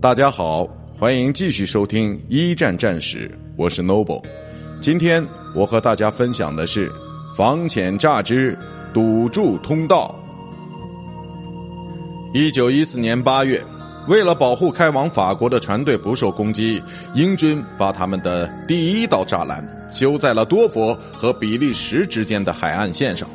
大家好，欢迎继续收听一战战史，我是 Noble。今天我和大家分享的是防潜炸之堵住通道。一九一四年八月，为了保护开往法国的船队不受攻击，英军把他们的第一道栅栏修在了多佛和比利时之间的海岸线上。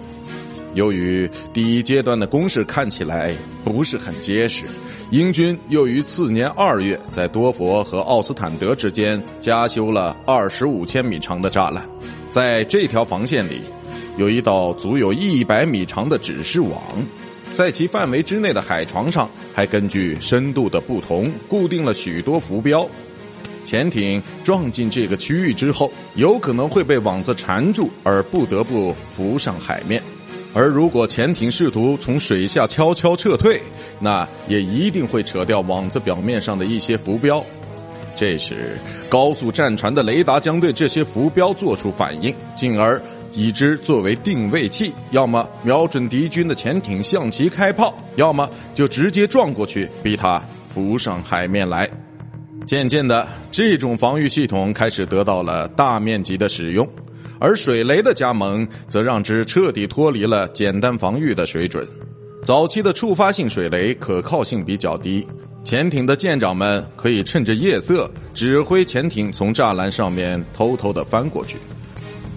由于第一阶段的攻势看起来不是很结实，英军又于次年二月在多佛和奥斯坦德之间加修了二十五千米长的栅栏。在这条防线里，有一道足有一百米长的指示网，在其范围之内的海床上，还根据深度的不同固定了许多浮标。潜艇撞进这个区域之后，有可能会被网子缠住，而不得不浮上海面。而如果潜艇试图从水下悄悄撤退，那也一定会扯掉网子表面上的一些浮标。这时，高速战船的雷达将对这些浮标做出反应，进而以之作为定位器，要么瞄准敌军的潜艇向其开炮，要么就直接撞过去，逼他浮上海面来。渐渐的，这种防御系统开始得到了大面积的使用。而水雷的加盟，则让之彻底脱离了简单防御的水准。早期的触发性水雷可靠性比较低，潜艇的舰长们可以趁着夜色指挥潜艇从栅栏上面偷偷的翻过去。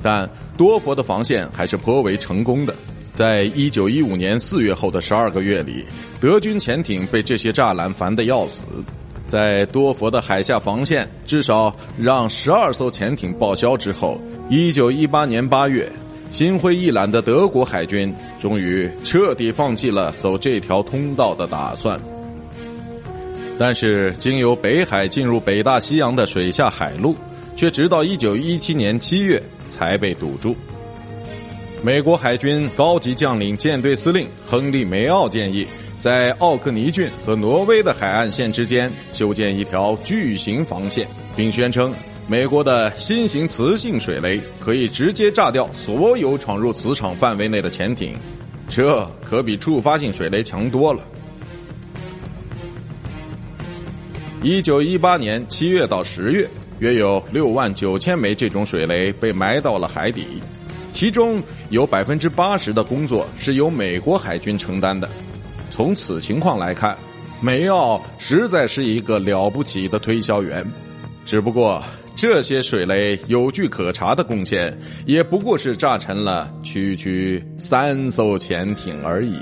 但多佛的防线还是颇为成功的。在一九一五年四月后的十二个月里，德军潜艇被这些栅栏烦得要死。在多佛的海下防线至少让十二艘潜艇报销之后，一九一八年八月，心灰意懒的德国海军终于彻底放弃了走这条通道的打算。但是，经由北海进入北大西洋的水下海路，却直到一九一七年七月才被堵住。美国海军高级将领舰队司令亨利·梅奥建议。在奥克尼郡和挪威的海岸线之间修建一条巨型防线，并宣称美国的新型磁性水雷可以直接炸掉所有闯入磁场范围内的潜艇，这可比触发性水雷强多了。一九一八年七月到十月，约有六万九千枚这种水雷被埋到了海底，其中有百分之八十的工作是由美国海军承担的。从此情况来看，梅奥实在是一个了不起的推销员。只不过这些水雷有据可查的贡献，也不过是炸沉了区区三艘潜艇而已。